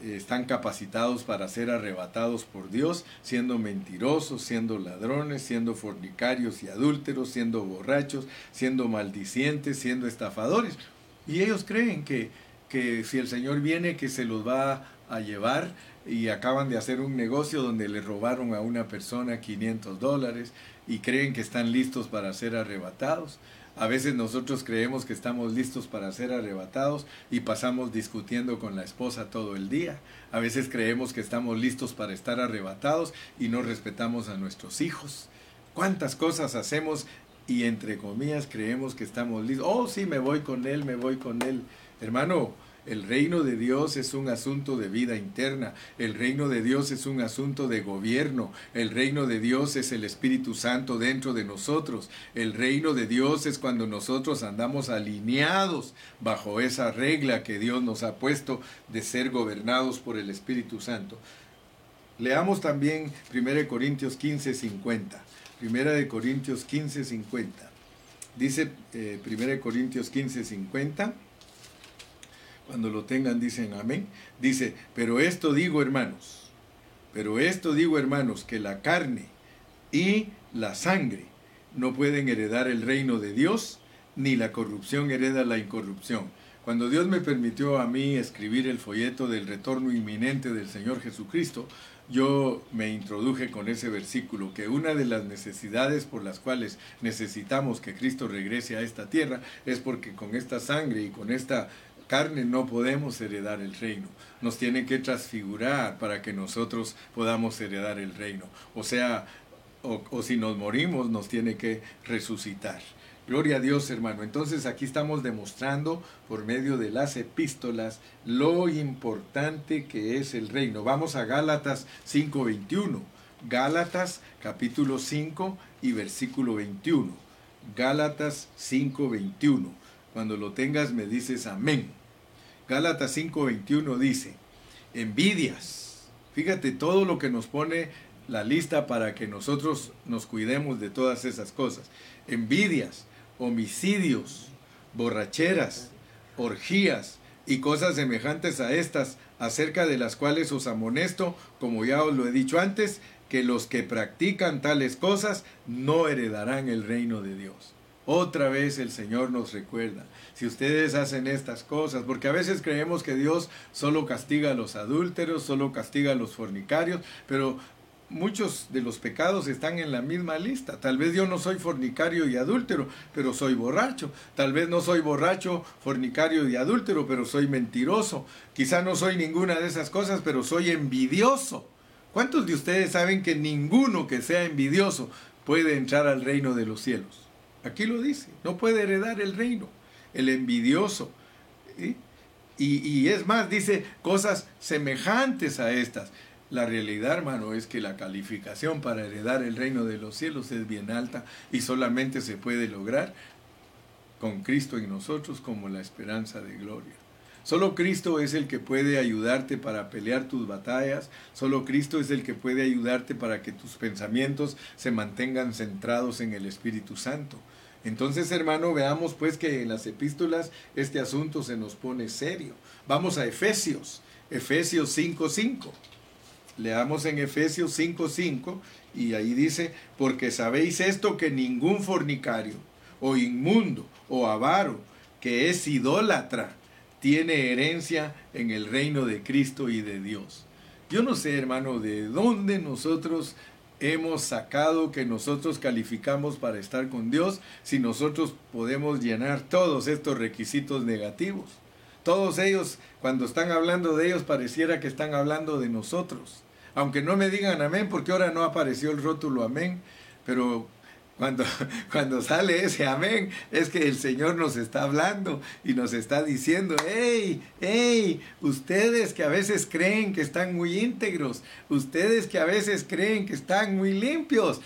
están capacitados para ser arrebatados por Dios, siendo mentirosos, siendo ladrones, siendo fornicarios y adúlteros, siendo borrachos, siendo maldicientes, siendo estafadores. Y ellos creen que que si el Señor viene, que se los va a llevar y acaban de hacer un negocio donde le robaron a una persona 500 dólares y creen que están listos para ser arrebatados. A veces nosotros creemos que estamos listos para ser arrebatados y pasamos discutiendo con la esposa todo el día. A veces creemos que estamos listos para estar arrebatados y no respetamos a nuestros hijos. ¿Cuántas cosas hacemos y entre comillas creemos que estamos listos? Oh, sí, me voy con él, me voy con él. Hermano, el reino de Dios es un asunto de vida interna, el reino de Dios es un asunto de gobierno, el reino de Dios es el Espíritu Santo dentro de nosotros, el reino de Dios es cuando nosotros andamos alineados bajo esa regla que Dios nos ha puesto de ser gobernados por el Espíritu Santo. Leamos también 1 Corintios 15, 50. 1 Corintios 15, 50. Dice 1 eh, Corintios 15, 50 cuando lo tengan dicen amén. Dice, pero esto digo hermanos, pero esto digo hermanos, que la carne y la sangre no pueden heredar el reino de Dios, ni la corrupción hereda la incorrupción. Cuando Dios me permitió a mí escribir el folleto del retorno inminente del Señor Jesucristo, yo me introduje con ese versículo, que una de las necesidades por las cuales necesitamos que Cristo regrese a esta tierra es porque con esta sangre y con esta carne no podemos heredar el reino. Nos tiene que transfigurar para que nosotros podamos heredar el reino. O sea, o, si nos morimos, nos tiene que resucitar. Gloria a Dios, hermano. Entonces aquí estamos demostrando por medio de las epístolas lo importante que es el reino. Vamos a Gálatas 5:21. Gálatas capítulo 5 y versículo 21. Gálatas 5:21. Cuando lo tengas me dices amén. Gálatas 5:21 dice, envidias. Fíjate todo lo que nos pone la lista para que nosotros nos cuidemos de todas esas cosas. Envidias, homicidios, borracheras, orgías y cosas semejantes a estas, acerca de las cuales os amonesto, como ya os lo he dicho antes, que los que practican tales cosas no heredarán el reino de Dios. Otra vez el Señor nos recuerda, si ustedes hacen estas cosas, porque a veces creemos que Dios solo castiga a los adúlteros, solo castiga a los fornicarios, pero muchos de los pecados están en la misma lista. Tal vez yo no soy fornicario y adúltero, pero soy borracho. Tal vez no soy borracho, fornicario y adúltero, pero soy mentiroso. Quizá no soy ninguna de esas cosas, pero soy envidioso. ¿Cuántos de ustedes saben que ninguno que sea envidioso puede entrar al reino de los cielos? Aquí lo dice, no puede heredar el reino, el envidioso. Y, y es más, dice cosas semejantes a estas. La realidad, hermano, es que la calificación para heredar el reino de los cielos es bien alta y solamente se puede lograr con Cristo en nosotros como la esperanza de gloria. Solo Cristo es el que puede ayudarte para pelear tus batallas, solo Cristo es el que puede ayudarte para que tus pensamientos se mantengan centrados en el Espíritu Santo. Entonces, hermano, veamos pues que en las epístolas este asunto se nos pone serio. Vamos a Efesios, Efesios 5:5. Leamos en Efesios 5:5 y ahí dice, porque sabéis esto que ningún fornicario o inmundo o avaro que es idólatra tiene herencia en el reino de Cristo y de Dios. Yo no sé, hermano, de dónde nosotros hemos sacado que nosotros calificamos para estar con Dios si nosotros podemos llenar todos estos requisitos negativos. Todos ellos, cuando están hablando de ellos, pareciera que están hablando de nosotros aunque no me digan amén, porque ahora no apareció el rótulo amén, pero cuando, cuando sale ese amén, es que el Señor nos está hablando y nos está diciendo, hey, hey, ustedes que a veces creen que están muy íntegros, ustedes que a veces creen que están muy limpios,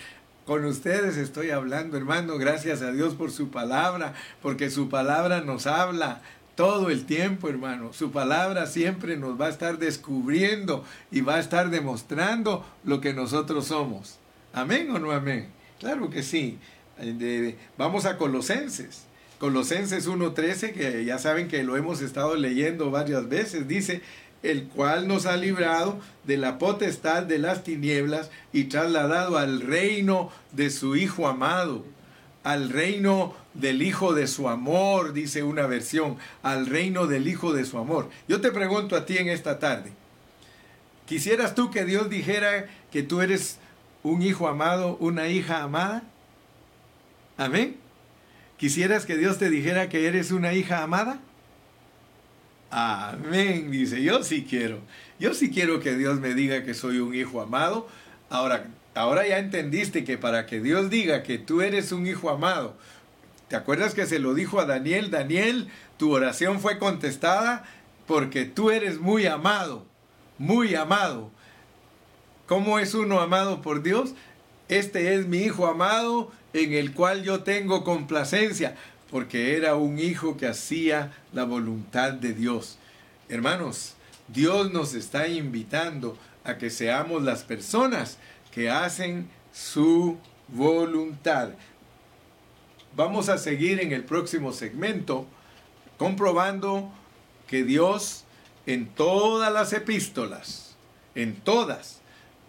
con ustedes estoy hablando, hermano, gracias a Dios por su palabra, porque su palabra nos habla, todo el tiempo, hermano. Su palabra siempre nos va a estar descubriendo y va a estar demostrando lo que nosotros somos. ¿Amén o no amén? Claro que sí. vamos a Colosenses. Colosenses 1.13, que ya saben que lo hemos estado leyendo varias veces, dice, el cual nos ha librado de la potestad de las tinieblas y trasladado al reino de su Hijo amado, al reino del Hijo de su amor, dice una versión, al reino del Hijo de su amor. Yo te pregunto a ti en esta tarde, ¿quisieras tú que Dios dijera que tú eres un hijo amado, una hija amada? Amén. ¿Quisieras que Dios te dijera que eres una hija amada? Amén, dice, yo sí quiero. Yo sí quiero que Dios me diga que soy un hijo amado. Ahora, ahora ya entendiste que para que Dios diga que tú eres un hijo amado, ¿te acuerdas que se lo dijo a Daniel? Daniel, tu oración fue contestada porque tú eres muy amado, muy amado. ¿Cómo es uno amado por Dios? Este es mi hijo amado en el cual yo tengo complacencia, porque era un hijo que hacía la voluntad de Dios. Hermanos, Dios nos está invitando a que seamos las personas que hacen su voluntad. Vamos a seguir en el próximo segmento comprobando que Dios en todas las epístolas, en todas,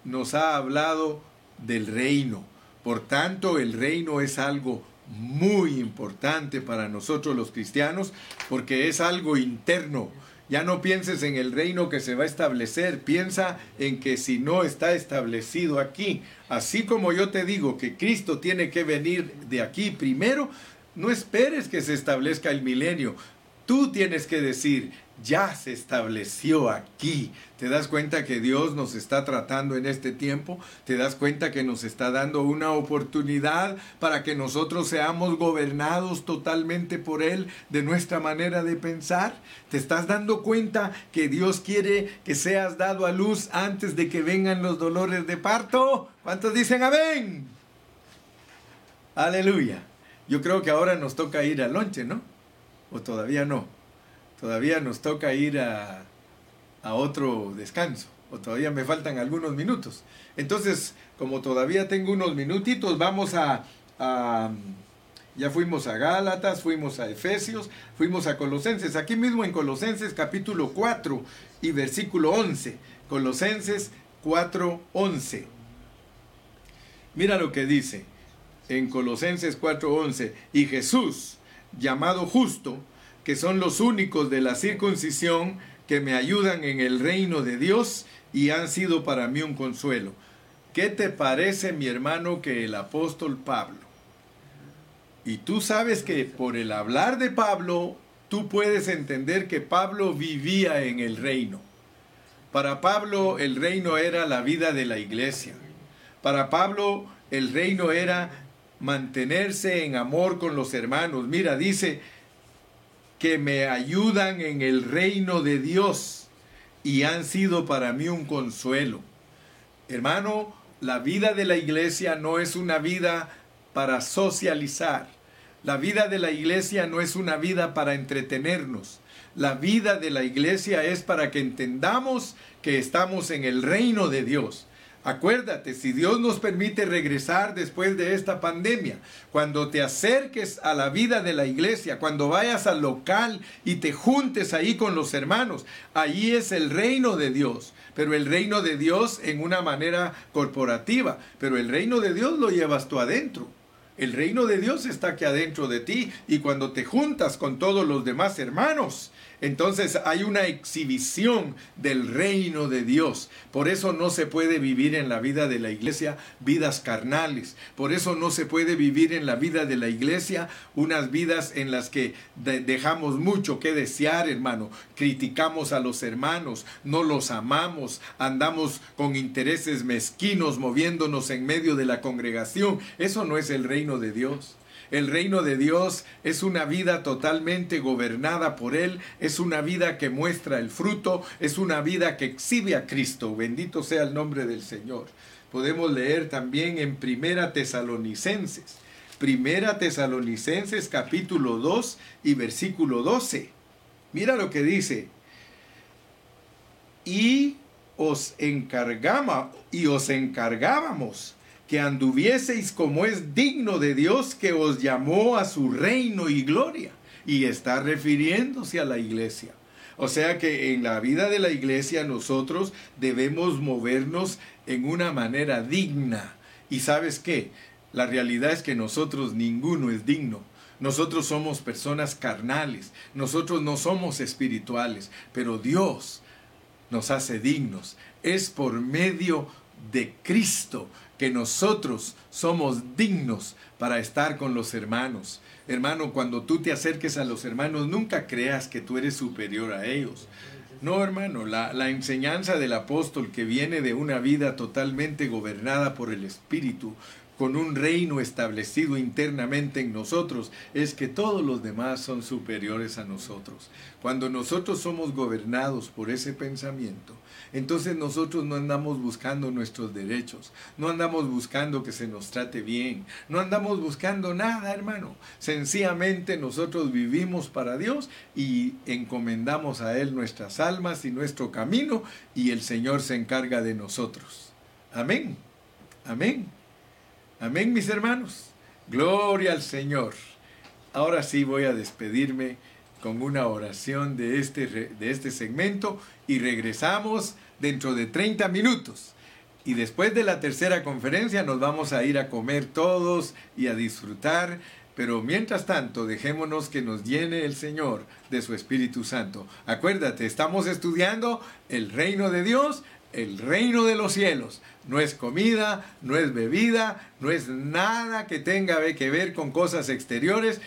nos ha hablado del reino. Por tanto, el reino es algo muy importante para nosotros los cristianos porque es algo interno, ya no pienses en el reino que se va a establecer, piensa en que si no está establecido aquí, así como yo te digo que Cristo tiene que venir de aquí primero, no esperes que se establezca el milenio. Tú tienes que decir, ya se estableció aquí. ¿Te das cuenta que Dios nos está tratando en este tiempo? ¿Te das cuenta que nos está dando una oportunidad para que nosotros seamos gobernados totalmente por Él de nuestra manera de pensar? ¿Te estás dando cuenta que Dios quiere que seas dado a luz antes de que vengan los dolores de parto? ¿Cuántos dicen amén? Aleluya. Yo creo que ahora nos toca ir al lonche, ¿no? ¿O todavía no? Todavía nos toca ir a, otro descanso, o todavía me faltan algunos minutos. Entonces, como todavía tengo unos minutitos, vamos a, a ya fuimos a Gálatas, fuimos a Efesios, fuimos a Colosenses. Aquí mismo en Colosenses capítulo 4 y versículo 11. Colosenses 4, 11. Mira lo que dice en Colosenses 4:11, y Jesús, llamado justo, que son los únicos de la circuncisión que me ayudan en el reino de Dios y han sido para mí un consuelo. ¿Qué te parece, mi hermano, que el apóstol Pablo? Y tú sabes que por el hablar de Pablo, tú puedes entender que Pablo vivía en el reino. Para Pablo el reino era la vida de la iglesia. Para Pablo el reino era mantenerse en amor con los hermanos. Mira, dice que me ayudan en el reino de Dios y han sido para mí un consuelo. Hermano, la vida de la iglesia no es una vida para socializar. La vida de la iglesia no es una vida para entretenernos. La vida de la iglesia es para que entendamos que estamos en el reino de Dios Acuérdate, si Dios nos permite regresar después de esta pandemia, cuando te acerques a la vida de la iglesia, cuando vayas al local y te juntes ahí con los hermanos, allí es el reino de Dios, pero el reino de Dios en una manera corporativa, pero el reino de Dios lo llevas tú adentro. El reino de Dios está aquí adentro de ti y cuando te juntas con todos los demás hermanos, entonces hay una exhibición del reino de Dios. Por eso no se puede vivir en la vida de la iglesia vidas carnales. Por eso no se puede vivir en la vida de la iglesia unas vidas en las que dejamos mucho que desear, hermano. Criticamos a los hermanos, no los amamos, andamos con intereses mezquinos moviéndonos en medio de la congregación. Eso no es el reino de Dios. El reino de Dios es una vida totalmente gobernada por Él, es una vida que muestra el fruto, es una vida que exhibe a Cristo. Bendito sea el nombre del Señor. Podemos leer también en Primera Tesalonicenses. Primera Tesalonicenses capítulo 2 y versículo 12. Mira lo que dice. Y os encargamos y os encargábamos que anduvieseis como es digno de Dios que os llamó a su reino y gloria. Y está refiriéndose a la iglesia. O sea que en la vida de la iglesia nosotros debemos movernos en una manera digna. Y sabes qué? La realidad es que nosotros ninguno es digno. Nosotros somos personas carnales, nosotros no somos espirituales, pero Dios nos hace dignos. Es por medio de Cristo que nosotros somos dignos para estar con los hermanos. Hermano, cuando tú te acerques a los hermanos, nunca creas que tú eres superior a ellos. No, hermano, la, la, enseñanza del apóstol que viene de una vida totalmente gobernada por el Espíritu, con un reino establecido internamente en nosotros, es que todos los demás son superiores a nosotros. Cuando nosotros somos gobernados por ese pensamiento, entonces nosotros no andamos buscando nuestros derechos, no andamos buscando que se nos trate bien, no andamos buscando nada, hermano. Sencillamente nosotros vivimos para Dios y encomendamos a Él nuestras almas y nuestro camino y el Señor se encarga de nosotros. Amén. Amén. Amén, mis hermanos. Gloria al Señor. Ahora sí voy a despedirme con una oración de este, de este segmento y regresamos dentro de 30 minutos. Y después de la tercera conferencia nos vamos a ir a comer todos y a disfrutar. Pero mientras tanto, dejémonos que nos llene el Señor de su Espíritu Santo. Acuérdate, estamos estudiando el reino de Dios, el reino de los cielos. No es comida, no es bebida, no es nada que tenga que ver con cosas exteriores,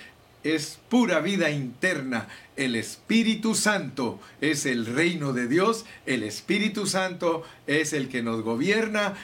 es pura vida interna. El Espíritu Santo es el reino de Dios, el Espíritu Santo es el que nos gobierna.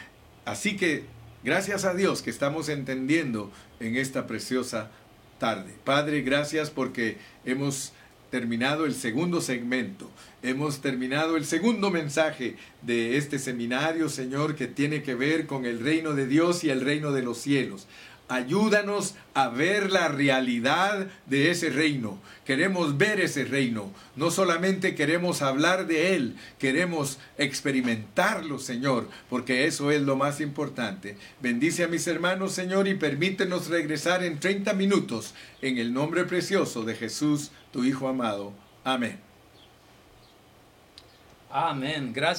Así que gracias a Dios que estamos entendiendo en esta preciosa tarde. Padre, gracias porque hemos terminado el segundo segmento. Hemos terminado el segundo mensaje de este seminario, Señor, que tiene que ver con el reino de Dios y el reino de los cielos. Ayúdanos a ver la realidad de ese reino. Queremos ver ese reino. No solamente queremos hablar de él, queremos experimentarlo, Señor, porque eso es lo más importante. Bendice a mis hermanos, Señor, y permítenos regresar en 30 minutos en el nombre precioso de Jesús, tu Hijo amado. Amén. Amén. Gracias.